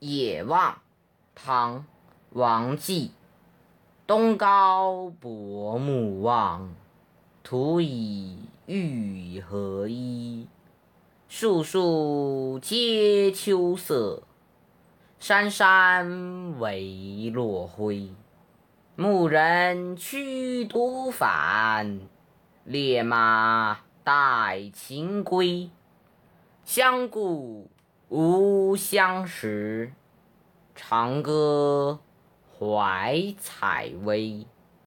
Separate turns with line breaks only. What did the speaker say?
野望，唐·王继。东皋薄暮望，徒以欲何依？树树皆秋色，山山唯落晖。牧人驱犊返，猎马带禽归。相顾无相识，长歌怀采薇。